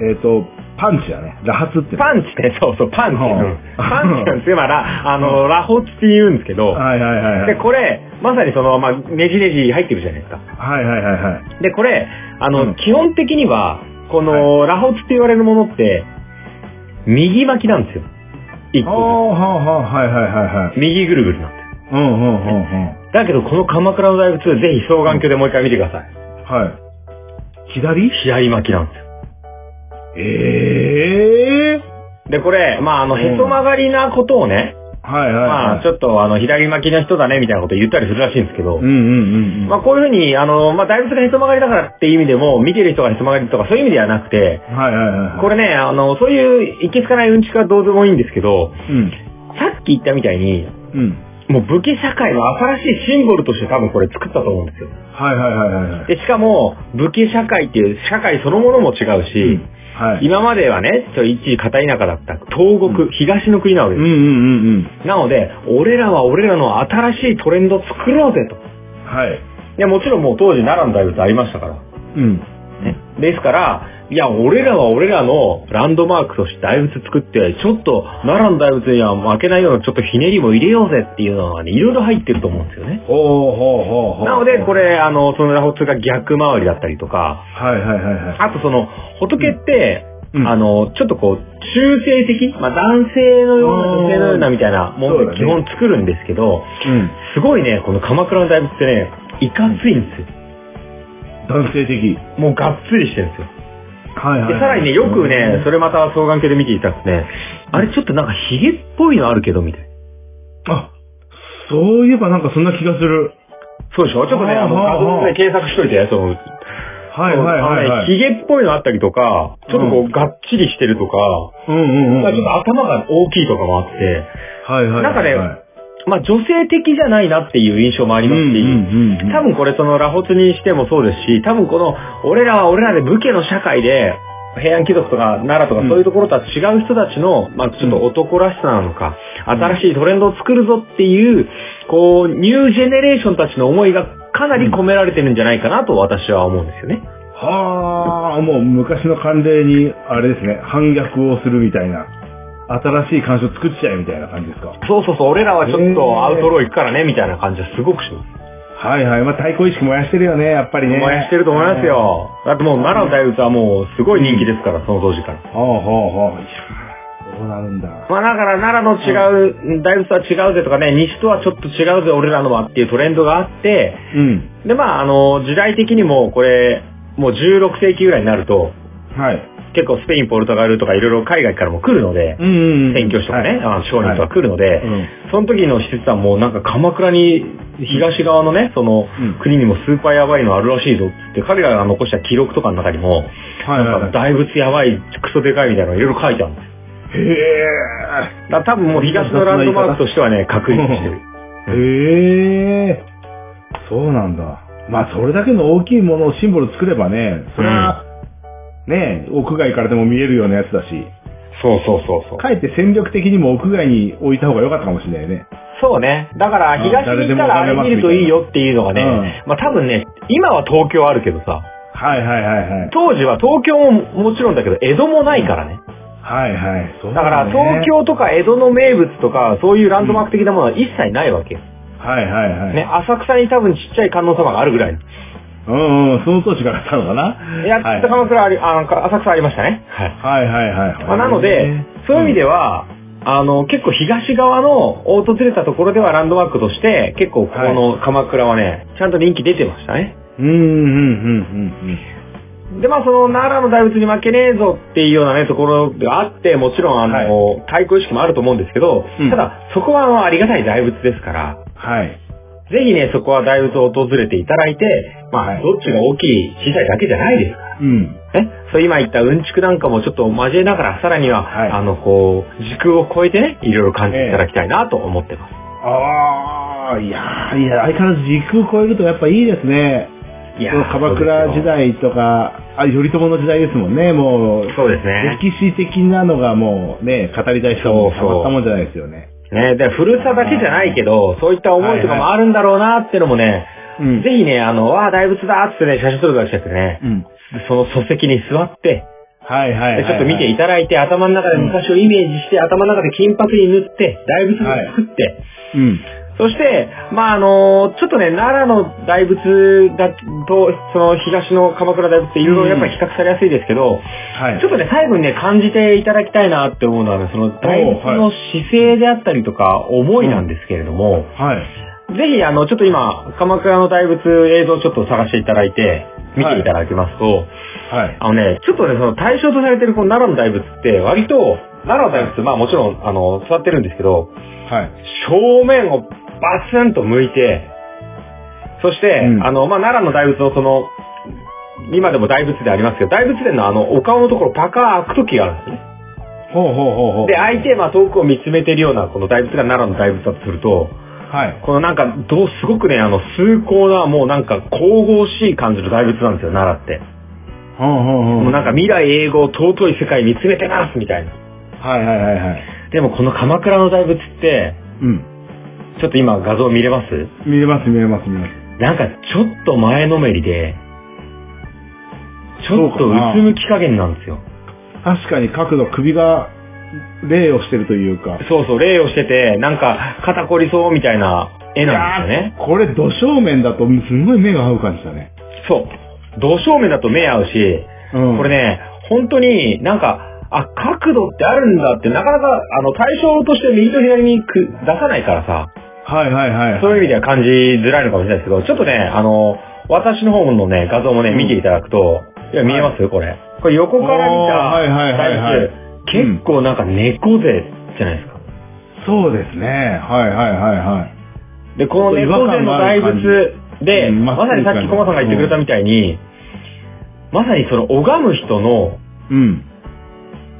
えっ、と、パンチだね。螺髪って。パンチね、そうそう、パンチ。はあうんパンチなんですよ、まあ、[LAUGHS] あの、ラホって言うんですけど、はいはいはいはい。で、これ、まさにその、まあ、ねじねじ入ってるじゃないですか。はいはいはいはい。で、これ、あの、うん基本的には、この、ラホツって言われるものって、右巻きなんですよ。一個はあはあ、はいはいはいはい。右ぐるぐるなんです。うんうんうんうん。だけど、この鎌倉の大仏、ぜひ双眼鏡でもう一回見てください。はい。左？左巻きなんですよ。ええで、これ、まあ、あの、うんへそ曲がりなことをね、はいはいまあ、はい。ちょっと、あの、左巻きの人だね、みたいなこと言ったりするらしいんですけど、うんうんうんうん。まあ、こういうふうに、あの、まあ、大仏がへそ曲がりだからっていう意味でも、見てる人がへそ曲がりとかそういう意味ではなくて、はいはいはいはい。これね、あの、そういう、いけつかないうんちくはどうでもいいんですけど、うん。さっき言ったみたいに、うん。もう武家社会の新しいシンボルとして多分これ作ったと思うんですよ。はいはいはいはいはい。で、しかも、武家社会っていう社会そのものも違うし、うんはい。今まではね、ちょ一時片田舎だった東国、うん東の国なわけです。うんうんうんうん。なので、俺らは俺らの新しいトレンドを作ろうぜと。はい。いや、もちろんもう当時奈良の大仏ありましたから。うん。ね、ですから、いや、俺らは俺らのランドマークとして大仏作って、ちょっと奈良の大仏には負けないようなちょっとひねりも入れようぜっていうのがね、いろいろ入ってると思うんですよね。ほうほうほうほう。なので、こ。れ、あの、そのラホツが逆回りだったりとか、はいはいはいはい。あとその、仏って、うんあの、ちょっとこう、中性的、まあ男性のような女性のようなみたいなもので基本作るんですけど、うん。すごいね、この鎌倉の大仏ってね、いかついんですよ。男性的。もうがっつりしてるんですよ。はいはい。で、さらにね、よくね、それまた双眼鏡で見ていただくとね、あれちょっとなんかヒゲっぽいのあるけど、みたいな。あ、そういえばなんかそんな気がする。そうでしょ？ちょっとね、あの、画像で検索しといて、その、はいはいはいはい。ヒゲっぽいのあったりとか、ちょっとこう、がっちりしてるとか、うんうんうん。まあちょっと頭が大きいとかもあって、はいはいはい。なんかねはいまあ女性的じゃないなっていう印象もありますし、うんうんうんうん多分これそのラホツにしてもそうですし、多分この、俺らは俺らで武家の社会で、平安貴族とか奈良とかうんそういうところとは違う人たちの、まあちょっと男らしさなのか、新しいトレンドを作るぞっていう、こう、ニュージェネレーションたちの思いがかなり込められてるんじゃないかなと私は思うんですよね。はあ、もう昔の慣例に、あれですね、反逆をするみたいな。新しい干渉作っちゃえみたいな感じですか？そうそうそう、俺らはちょっとアウトロー行くからね、みたいな感じはすごくします。はいはい。まあ、対抗意識燃やしてるよね、やっぱりね。燃やしてると思います。よ。だってもう奈良の大仏はもうすごい人気ですから、その当時から。ほうほうほう。そうなるんだ。まあだから奈良の違う、大仏は違うぜとかね、西とはちょっと違うぜ俺らのはっていうトレンドがあって、うん。でまああの、時代的にもこれ、もう16世紀ぐらいになると、はい。結構スペイン、ポルトガルとかいろいろ海外からも来るので、うんうんうん。宣教師とかね、あの商人とか来るので、うん。その時の施設はもうなんか鎌倉に東側のね、そのうん国にもスーパーやばいのあるらしいぞって彼らが残した記録とかの中にも、はいはいなんはい。か大仏やばい、クソでかいみたいなのいろいろ書いてあるんですよ。へだから多分もう東のランドマークとしてはね、[LAUGHS] 確立してる。え。へえ。そうなんだ。まあ、それだけの大きいものをシンボル作ればね、それは、ね、屋外からでも見えるようなやつだし、そうそうそうそう。かえって戦力的にも屋外に置いた方が良かったかもしれないね。そうね。だから東に行ったらあれ見るといいよっていうのがね、うんまあ多分ね、今は東京あるけどさ、はいはいはいはい。当時は東京ももちろんだけど江戸もないからね。はいはい。そうだからね東京とか江戸の名物とかそういうランドマーク的なものは一切ないわけよ。はいはいはい。ね、浅草に多分ちっちゃい観音様があるぐらい。うんうん、その当時からあったのかなやっとはい鎌倉あり、あの浅草ありましたね。はい。はいはいはい。まあ、なので、そういう意味では、あの、結構東側の訪れたところではランドマークとして、結構ここの鎌倉はね、ちゃんと人気出てましたね。うん、うん、うん、うん、うん。で、まあその奈良の大仏に負けねえぞっていうようなね、ところがあって、もちろんあの、対抗意識もあると思うんですけど、うんただ、そこはあの、ありがたい大仏ですから、はい。ぜひね、そこは大仏を訪れていただいて、まあ、はいどっちが大きい、小さいだけじゃないですから。うん。ね、そう今言ったうんちくなんかもちょっと交えながら、さらには、はいあの、こう、時空を超えてね、いろいろ感じていただきたいなと思ってます。ああ、いやーいや、相変わらず時空超えるとやっぱいいですね。いその鎌倉時代とか、あ、頼朝の時代ですもんね、もう。そうですね。歴史的なのがもうね、語りたい人もたまったもんじゃないですよね。ね、で、古さだけじゃないけど、そういった思いとかもあるんだろうなってのもね、うん。ぜひね、あの、わあ、大仏だってね、写真撮るだけじゃなくてね、うん。その礎石に座って、はいはいはい、ちょっと見ていただいて、頭の中で昔をイメージして、頭の中で金箔に塗って、大仏を作って、うん。そして、まああの、ちょっとね、奈良の大仏だと、その東の鎌倉大仏っていろいろやっぱり比較されやすいですけど、はい。ちょっとね、最後にね、感じていただきたいなって思うのはね、その大仏の姿勢であったりとか、思いなんですけれども、はい。ぜひ、あの、ちょっと今、鎌倉の大仏映像をちょっと探していただいて、見ていただきますと、はい。あのね、ちょっとね、その対象とされてるこの奈良の大仏って、割と、奈良の大仏、まあもちろん、あの、座ってるんですけど、はい。正面をバツンと向いて、そして、うんあの、まあ、奈良の大仏のその、今でも大仏でありますけど、大仏殿のあの、お顔のところパカー開く時があるんですね。ほうほうほうほう。で、相手、まあ、遠くを見つめてるような、この大仏が奈良の大仏だとすると、はい。このなんか、どう、すごくね、あの、崇高な、もうなんか、神々しい感じの大仏なんですよ、奈良って。ほうほうほう。もうなんか、未来永劫尊い世界見つめてますみたいな。はいはいはいはい。でも、この鎌倉の大仏って、うん。ちょっと今画像見れます？見れます見れます見れます。なんか、ちょっと前のめりで、ちょっとうつむき加減なんですよ。確かに角度、首が礼をしてるというか。そうそう、礼をしてて、なんか、肩こりそうみたいな絵なんですよね。これ、土正面だと、すんごい目が合う感じだね。そう。土正面だと目合うし、うん。これね、本当になんか、あ、角度ってあるんだって、なかなか、あの、対象として右と左にく出さないからさ、はいはいはい。そういう意味では感じづらいのかもしれないですけど、ちょっとね、あの、私の方のね、画像もね、うん見ていただくと、いや、見えますこれ。これ横から見おーはいはいたはいはい大仏、結構なんか猫背じゃないですか。そうですね。はいはいはいはい。で、この猫背の大仏で、うんまさにさっきコマさんが言ってくれたみたいに、まさにその拝む人の、うん。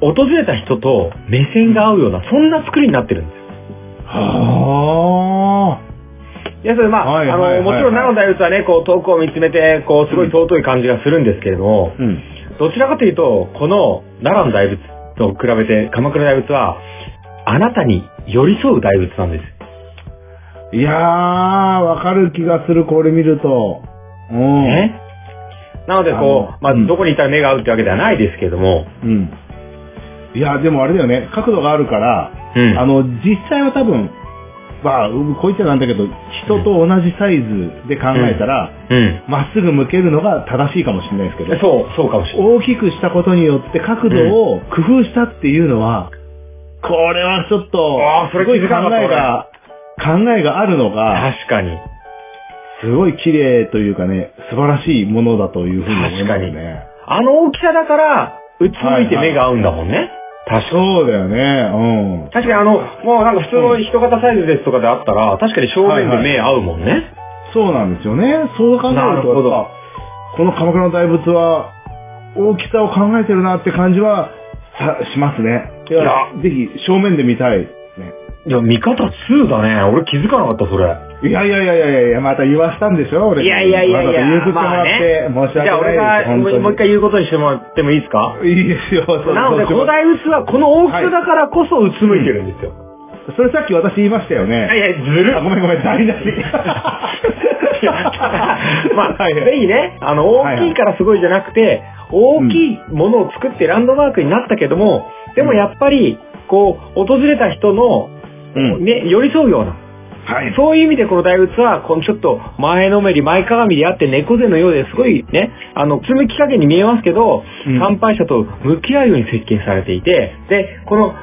訪れた人と目線が合うような、そんな作りになってるんで。はあ。いや、それまあ、あの、もちろん奈良の大仏はね、こう遠くを見つめて、こう、すごい尊い感じがするんですけれども、うん。どちらかというと、この奈良の大仏と比べて、鎌倉大仏は、あなたに寄り添う大仏なんです。いやー、わかる気がする、これ見ると。うん。ね。なので、こう、まあ、うんどこにいたら目が合うってわけではないですけれども、うん。いや、でもあれだよね、角度があるから、うん。あの、実際は多分、まあ、うんこう言っちゃなんだけど、人と同じサイズで考えたら、うん。まっすぐ向けるのが正しいかもしれないですけど、そう、そうかもしれない。大きくしたことによって角度を工夫したっていうのは、これはちょっとすごい考えが、考えがあるのが、確かに。すごい綺麗というかね、素晴らしいものだというふうに思います確かね。あの大きさだから、うつむいて目が合うんだもんね。確かに。そうだよね、確かにあの、もうなんか普通の人型サイズですとかであったら、確かに正面で目合うもんね。うん。そうなんですよね。そう考えるとこの鎌倉の大仏は、大きさを考えてるなって感じは、さしますね。いやぜひ正面で見たいね。いや、見方2だね。俺気づかなかった、それ。いやいやいやいやいや、また言わしたんでしょ俺。いやいやいやいや、譲ってもらって、申しじゃあ訳俺が。もう一回言うことにしてもらってもいいですか？いいですよ。なので、この大仏はこの大きさだからこそうつむいてるんですよ。それさっき私言いましたよいやね。いや、ずるあ、ごめんごめん、台無し。[LAUGHS] まあ、ぜひね、あの、大きいからすごいじゃなくて、大きいものを作ってランドマークになったけども、でもやっぱり、こう、訪れた人の、うん。ね、寄り添うような、はい。そういう意味でこの大仏は、このちょっと前のめり、前かがみであって猫背のようですごいね、あの、つむき加減に見えますけど、うん参拝者と向き合うように設計されていて、で、この語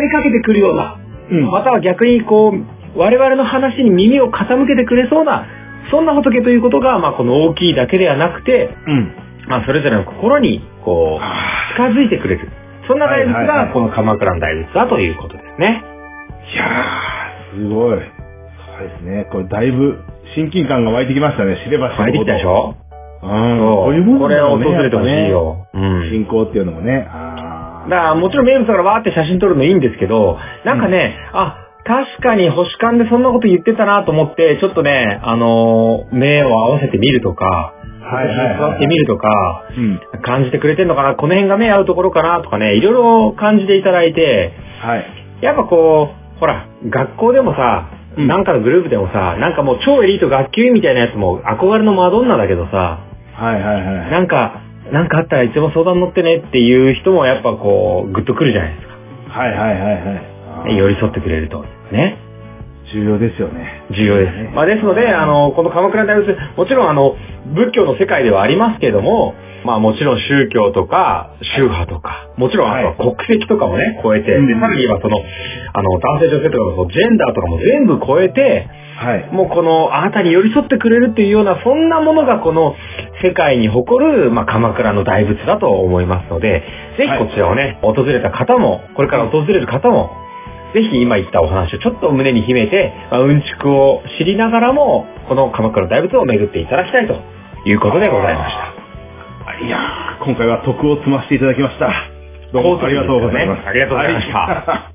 りかけてくるような、うんまたは逆にこう、我々の話に耳を傾けてくれそうな、そんな仏ということが、まあ、この大きいだけではなくて、うん。まあ、それぞれの心に、こう、近づいてくれる。そんな大仏が、この鎌倉の大仏だということですね。すごい。そうですね。これだいぶ親近感が湧いてきましたね。知れば知るほど。入ってきたでしょ？うん。こういうもんこれを訪れてほしいよ。うん。信仰っていうのもね。あだからもちろん名物だからわーって写真撮るのいいんですけど、なんかね、あ、確かに星間でそんなこと言ってたなと思って、ちょっとね、あのー目を合わせてみるとか、はいはいはい座ってみるとか、ーうん。感じてくれてんのかな、この辺が目合うところかなとかね、いろいろ感じていただいて、はい。やっぱこう、ほら、学校でもさ、うんなんかのグループでもさ、なんかもう超エリート学級委員みたいなやつも憧れのマドンナだけどさ、はいはいはい。なんか、なんかあったらいつも相談乗ってねっていう人もやっぱこう、グッとくるじゃないですか。はいはいはいはい。寄り添ってくれると。ね。重要ですよね。重要です。まあですので、あの、この鎌倉大仏、もちろんあの、仏教の世界ではありますけれども、まあもちろん宗教とか、宗派とか、もちろんあとは国籍とかもね、超えて、うんで、さらに言えばその、あの、男性女性とかのジェンダーとかも全部超えて、はい。もうこの、あなたに寄り添ってくれるっていうような、そんなものがこの世界に誇る、まあ、鎌倉の大仏だと思いますので、ぜひこちらをね、訪れた方も、これから訪れる方も、ぜひ今言ったお話をちょっと胸に秘めて、まあ、うんちくを知りながらも、この鎌倉の大仏を巡っていただきたいということでございました。いやー、今回は徳を積ませていただきました。どうもありがとうございます。ありがとうございましたは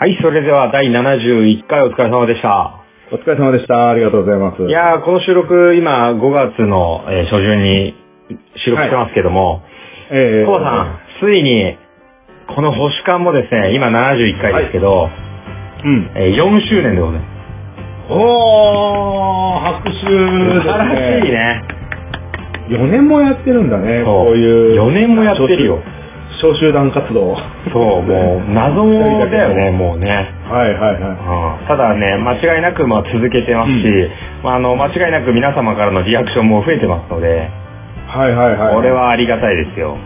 はい、それでは第71回お疲れ様でした。お疲れ様でした。ありがとうございます。いやー、この収録、今、5月の、えー初旬に収録してますけども、ええコバさん、ついに、この星間もですね、今71回ですけど、うん。えー4周年でございます。おー、拍手。素晴らしいね。4年もやってるんだね。こういう。4年もやってるよ。小集団活動。そう、もう、謎だよね、もうね。はいはいはうんただね、間違いなくまあ続けてますし、うまあ、あの間違いなく皆様からのリアクションも増えてますので、い。はいはいはい。これ。はありがたいですよ。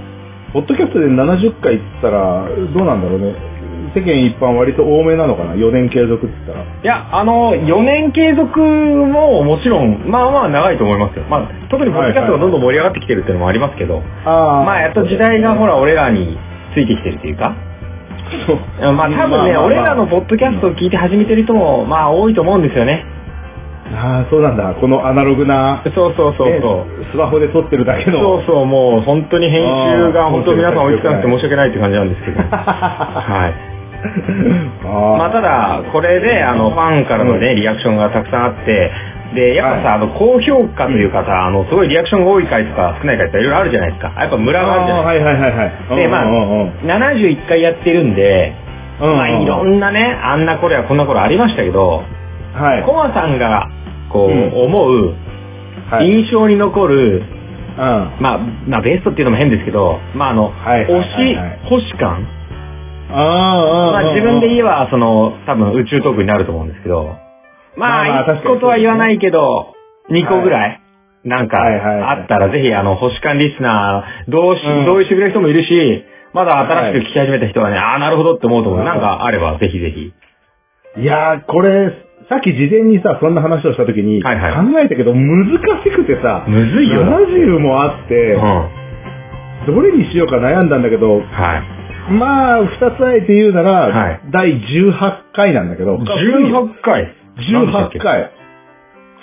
ポッドキャストで70回って言ったら、どうなんだろうね。世間一般割と多めなのかな ?4 年継続って言ったら。いや、あの、4年継続ももちろん、まあまあ長いと思いますよ。まあ、特にポッドキャストがどんどん盛り上がってきてるっていうのもありますけど、あまあやっと時代がほら俺らについてきてるっていうか、そう。まあ多分ね、俺らのポッドキャストを聞いて始めてる人も、まあ多いと思うんですよね。ああ、そうなんだ。このアナログな、そうそうそうねそう。スマホで撮ってるだけの。そうそう、もう本当に編集が本当皆さん追いつかなくて申し訳ないって感じなんですけど。[LAUGHS] はい。あまあただ、これで、あの、ファンからのね、リアクションがたくさんあって、で、やっぱさ、あの、高評価というかさ、あの、すごいリアクションが多い回とか少ない回とかいろいろあるじゃないですか。やっぱムラがあるじゃないはいはいはいはい。で、まあ、うんうんうん71回やってるんで、うんまあ、いろんなね、あんな頃やこんな頃ありましたけど、はい。コマさんが、こう、うん思う、はい。印象に残る、うん。まあ、まあ、ベストっていうのも変ですけど、まあ、あの、推し、星感まあ、自分で言ええば、その、多分宇宙トークになると思うんですけど、まあ、まあまあ確かに1個とは言わないけど、2個ぐらい、なんか、あったらぜひ、あの、星間リスナー、どうし、うん同意してくれる人もいるし、まだ新しく聞き始めた人はね、ああ、なるほどって思うと思う。なんかあれば、ぜひぜひ。いやー、これ、さっき事前にさ、そんな話をしたときに、考えたけど、難しくてさ、むずいよな。70もあってどれにしようか悩んだんだけど、い。まあ、二つあえて言うなら、はい第18回なんだけど、18回？何でしたっけ？18回。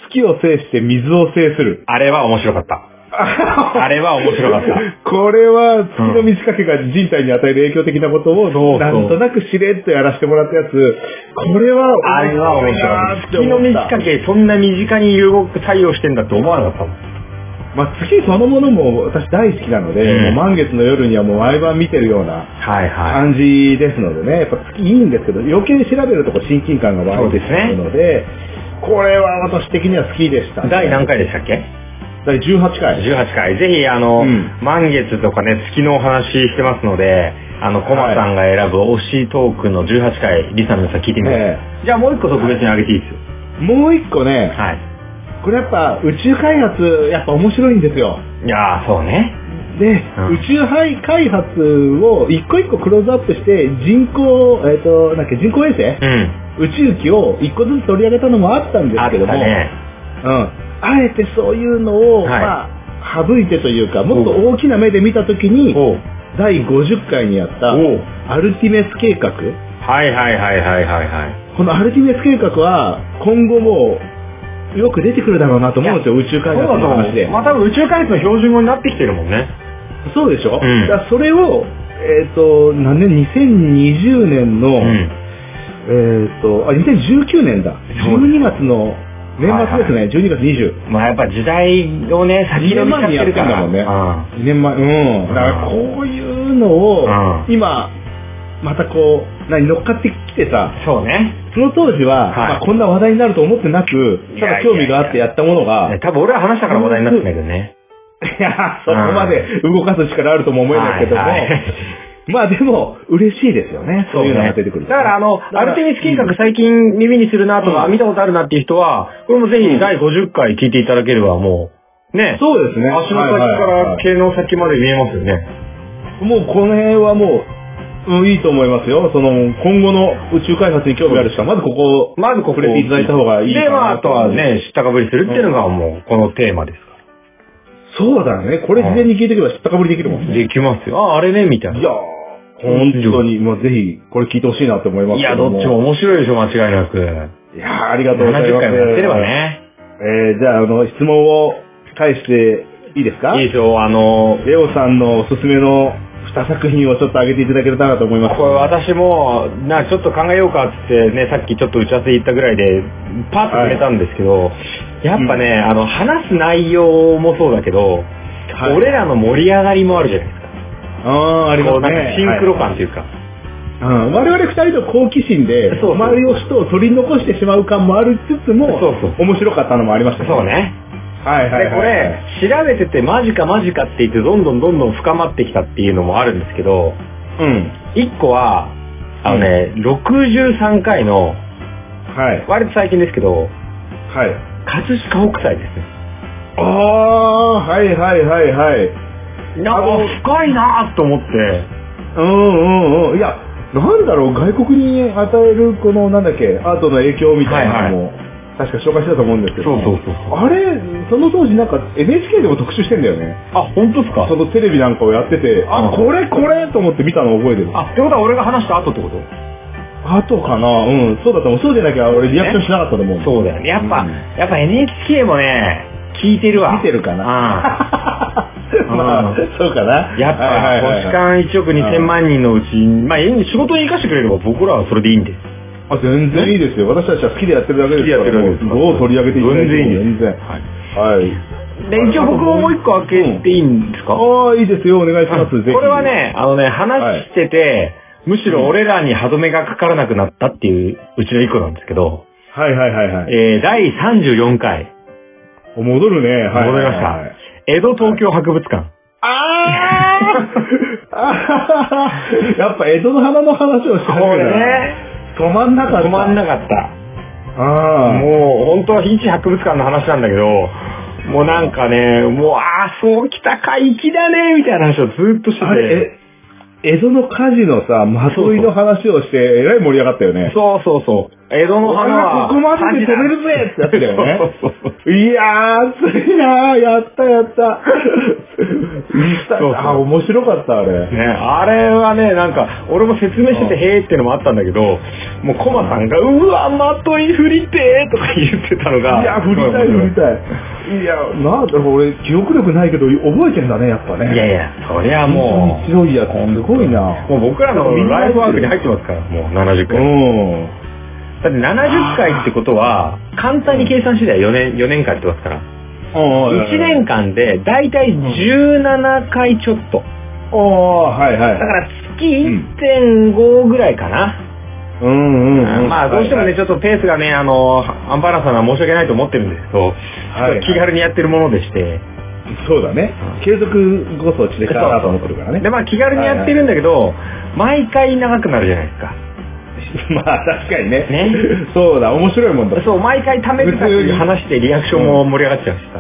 月を制して水を制する。あれは面白かった。[LAUGHS] あれは面白かった。これは月の満ち欠けが人体に与える影響的なことを、なんとなくしれっとやらせてもらったやつ、これはあれは面白かった。月の満ち欠け、そんな身近に有効作用してんだって思わなかったもん。まあ、月そのものも私大好きなので、うんもう満月の夜にはもう毎晩見てるような感じですのでね、やっぱ月いいんですけど、余計に調べるとこう親近感が湧いてくるので、これは私的には好きでした、い。第何回でしたっけ？第18回。18回。ぜひ、あの、うん満月とかね、月のお話してますので、あの、コマさんが選ぶ推しトークの18回、リサの皆さん聞いてみてください。えじゃあもう一個特別にあげていいですよ。えもう一個ね、はい。これやっぱ宇宙開発、やっぱ面白いんですよ。いやー、そうね。で、うん宇宙開開発を一個一個クローズアップして、人工、えっ、と、なんだっけ、人工衛星、うん。宇宙機を一個ずつ取り上げたのもあったんですけども、たね。うん。あえてそういうのを、はいまあ、省いてというか、もっと大きな目で見たときに、おう第50回にやった、おうアルティメス計画。はいはいはいはいはいはい。このアルティメス計画は、今後も、よく出てくるだろうなと思うんですよ、宇宙開発。の話で。まあ多分宇宙開発の標準語になってきてるもんね。そうでしょ、うんだそれを、えっ、と、何年 ?2020 年の、うん。えっ、と、あ、2019年だ。そう12月の年末ですね、12月20。まあやっぱ時代をね、先読みしちゃってるから。前にやうん2年前、うん。だからこういうのを、うん今、またこう、何、乗っかってきてさ、そうね。その当時は、はいまあ、こんな話題になると思ってなく、ただ興味があってやったものが、多分俺は話したから話題になってんだけどね。[LAUGHS] いや、そこまで動かす力あるとも思えないけども、はいはい [LAUGHS] まあでも、嬉しいですよね。そういうのが出てくるとだからあの、アルテミス計画最近耳にするなとか、うん見たことあるなっていう人は、これもぜひ第50回聞いていただければもう、ね。そうですね。足の先かはいはいはいら毛の先まで見えますよね。もうこの辺はもう、うん、いいと思いますよ。その、今後の宇宙開発に興味ある人は、まずここ、まずここ触れていただいた方がいいかなで、まあ、あとはね、知ったかぶりするっていうのがもう、このテーマですかそうだね。これ事前に聞いておけば知ったかぶりできるもんら。ね。できますよ。あ、あれね、みたいな。いやー、本当に、もうぜひ、これ聞いてほしいなって思いますいや、けどどっちも面白いでしょ、間違いなく。いやー、ありがとうございます。70回もやってれば。ね。えー、じゃあ、あの、質問を返していいですか？いいでしょ、あの、レオさんのおすすめの2作品をちょっと上げていただけたらなと思います。これ私も、な、ちょっと考えようかってね、さっきちょっと打ち合わせ言ったぐらいで、パッと決めたんですけど、やっぱね、あの、話す内容もそうだけど、はい俺らの盛り上がりもあるじゃないですか。あー、ありがことうなんかね。シンクロ感というか。うん、我々二人の好奇心で、周りの人を取り残してしまう感もありつつも、そうそう面白かったのもありましたそう。ね。はいはいはい、で、これ、調べててマジかマジかって言って、どんどんどんどん深まってきたっていうのもあるんですけど、うん。一個は、あのね、63回の、はい。割と最近ですけど、はい。葛飾北斎ですね。ああ、はいはいはいはい。なんか深いなと思って、うんうんうん。いや、なんだろう、外国に与えるこの、なんだっけ、アートの影響みたいなのも、確か紹介してたと思うんですけど、そうそうそうそうあれ、その当時なんか NHK でも特集してんだよね。あ、本当ですか？そのテレビなんかをやってて、あ、うんこれこれと思って見たのを覚えてる。あ、ってことは俺が話した後ってこと？あとかな？うん、そうだと思う。そうじゃなきゃ俺リアクションしなかったと思う。そうだよね。やっぱ、うんやっぱ NHK もね、聞いてるわ。見てるかな？[LAUGHS] まあ、そうかな？やっぱ、はいはいはい星間1億2000万人のうち、まあ、仕事に生かしてくれれば僕らはそれでいいんです。あ全然いいですよ。私たちは好きでやってるだけですから。好きでやってるだけですどう取り上げていただい全然いい全然。はい。はい。で、一応僕ももう一個開けていいんですか、ああ、いいですよ。お願いします。これは、ね、あのね、話してて、むしろ俺らに歯止めがかからなくなったっていううちの一個なんですけど、はいはいはいはい。えー、第34回、戻るね。はい。戻りましたはいはい江戸東京博物館。あー [LAUGHS] あーやっぱ江戸の花の話をしてこれね、止まんなかった。止まんなかった。ああ。もう、本当は一博物館の話なんだけど、もうなんかね、もう、ああ、そうきたか、粋だね、みたいな話をずっとしてて。え、江戸の火事のさ、まといの話をして、えらい盛り上がったよね。そうそうそう。江戸の花は。ここまでで止めるぜってやつだよねそうそうそう。いやー、熱いなー、やったやった。そうそうあ、面白かった、あれ。ね、あれはね、なんか、俺も説明してて、へーってのもあったんだけど、もうコマさんが、うわ、まとい振りてーとか言ってたのが。いや、振りたい、振りたい。いや、なんだろう、俺、記憶力ないけど、覚えてんだね、やっぱね。いやいや、そりゃもう、強いやつ、すごいな。もう僕らのライフワークに入ってますから、もう70う回。ん。だって70回ってことは、簡単に計算してたよ、4年、4年間やってますから。1年間で、だいたい17回ちょっと。おー、はいはい。だから月1.5ぐらいかな。うんうんうん。まあどうしてもね、ちょっとペースがね、あの、アンバランスなのは申し訳ないと思ってるんですけど、はいはい気軽にやってるものでして。そうだね。継続こそ知れたなと思ってるからね。で、まあ気軽にやってるんだけど、毎回長くなるじゃないですか。[LAUGHS] まあ確かにね。ね [LAUGHS] そうだ、面白いもんだ。そう、毎回貯めてたっていう話でリアクションも盛り上がっちゃうしさ。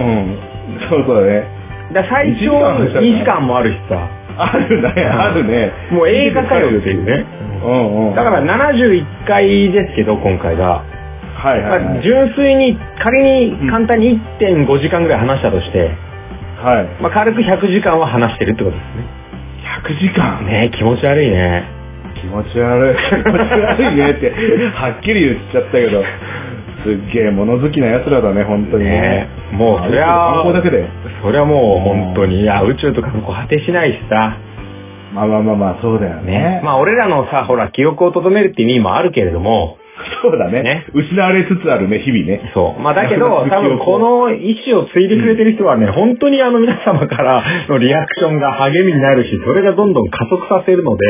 うん。そうそうだね。だ最長2時間もあるしさ。あるね、あるね。もう映画かよっていうね。うんうん。だから71回ですけど、今回が。はいはい、はい。まあ純粋に、仮に簡単に1.5時間ぐらい話したとして、はい。まあ軽く100時間は話してるってことです100時間？ね。ね気持ち悪いね。気持ち悪い。気持ち悪いねって、はっきり言っちゃったけど、すっげえ物好きな奴らだね、本当にねもうそりゃ観光だけで。そりゃもう本当に、いや、宇宙とかも果てしないしさ。まあまあまあまあ、そうだよね。ね。まあ俺らのさ、ほら、記憶を留めるって意味もあるけれども、[LAUGHS] そうだね。ね。失われつつあるね、日々ね。そう。まあだけど、[LAUGHS] 多分この意思を継いでくれてる人はね、本当にあの皆様からのリアクションが励みになるし、それがどんどん加速させるので、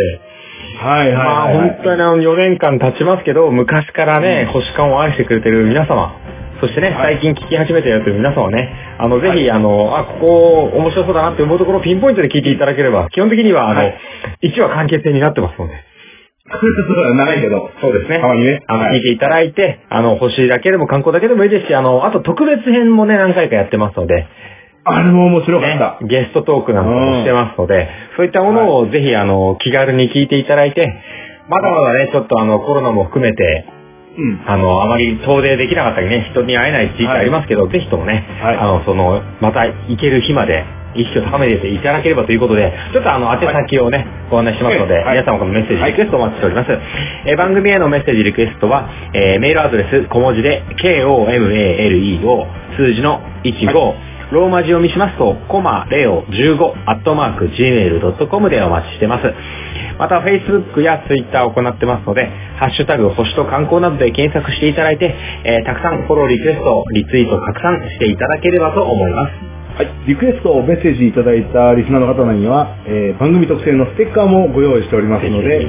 はいはいはい、まあ本当にあの4年間経ちますけど、昔からね、星間を愛してくれてる皆様、そしてね、はい。最近聞き始めてやってる皆様ね、あの、ぜひ、あの、あ、ここ面白そうだなって思うところをピンポイントで聞いていただければ、基本的には、あの、はい。1話完結編になってますので。そうだ、長いけど。そうですね。たまにね。あの、はい聞いていただいて、あの、星だけでも観光だけでもいいですし、あの、あと特別編もね、何回かやってますので、あれも面白かった。ね、ゲストトークなんかもしてますので、そういったものをぜひ、あの、気軽に聞いていただいて、まだまだね、ちょっとあの、コロナも含めて、うん。あの、あまり遠出できなかったりね、人に会えない時期ありますけど、ぜひともね、はいあの、その、また行ける日まで、意識を高めていただければということで、ちょっとあの、宛先をね、ご案内しますので、はい皆様からのメッセージ、リクエストお待ちしております。えー番組へのメッセージ、リクエストは、えーメールアドレス、小文字で、KOMALEO、数字の15、ローマ字読みしますと、コマレオ15、アットマーク、gmail.com でお待ちしてます。また、Facebook や Twitter を行ってますので、ハッシュタグ、星と観光などで検索していただいて、えーたくさんフォロー、リクエスト、リツイート拡散していただければと思います。はい。リクエストをメッセージいただいたリスナーの方には、えー番組特製のステッカーもご用意しておりますので、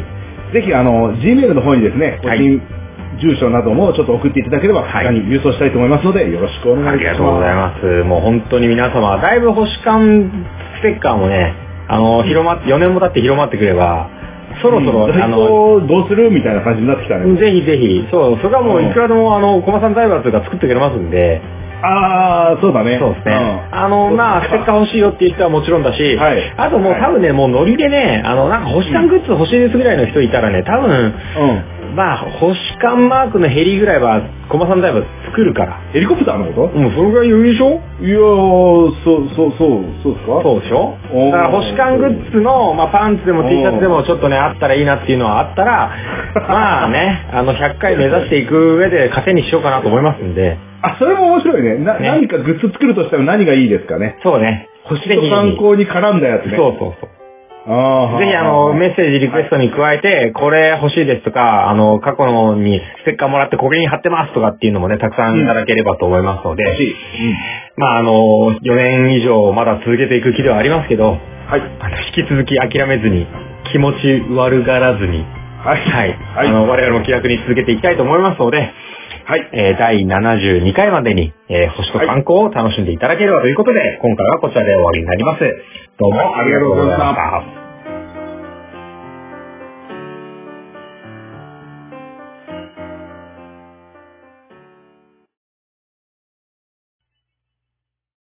ぜひ、あの、Gmail の方にですね、個はい人、住所などもちょっと送っていただければ、はい他に郵送したいと思いますので、よろしくお願いします。ありがとうございます。もう本当に皆様、だいぶ星間ステッカーもね、あの、広まって、4年も経って広まってくれば、そろそろ、うんあの、どうするみたいな感じになってきたね。ぜひぜひ、そう、それはもういくらでも、あの、駒さん財閥が作ってくれますんで、ああ、そうだね。そうですね。ん。あの、まあ、ステッカー欲しいよっていう人はもちろんだし、はい。あともう多分ね、もうノリでね、あの、なんか星間グッズ欲しいですぐらいの人いたらね、多分、うん。まあ、星間マークのヘリぐらいは、駒さん財閥作るから。ヘリコプターのこと？もうそれぐらい余裕でしょ？いやー、そう、そう、そう、そうですか？そうでしょ？だから星間グッズの、まあ、パンツでも T シャツでもちょっとね、あったらいいなっていうのはあったら、まあね、あの、100回目指していく上で糧にしようかなと思いますんで、あ、それも面白いね。な、ね何かグッズ作るとしたら何がいいですかね。そうね。星と観光に絡んだやつね。そうそうそう。ああぜひあの、メッセージリクエストに加えて、これ欲しいですとか、あの、過去のにステッカーもらってこれに貼ってますとかっていうのもね、たくさんいただければと思いますので、欲しい。まああの、4年以上まだ続けていく気ではありますけど、はい。あの引き続き諦めずに、気持ち悪がらずに、はい。はい。はい。あの、我々も気楽に続けていきたいと思いますので、はい。えー第72回までに、えー星と観光を楽しんでいただければということで、今回はこちらで終わりになります。どうもありがとうございました。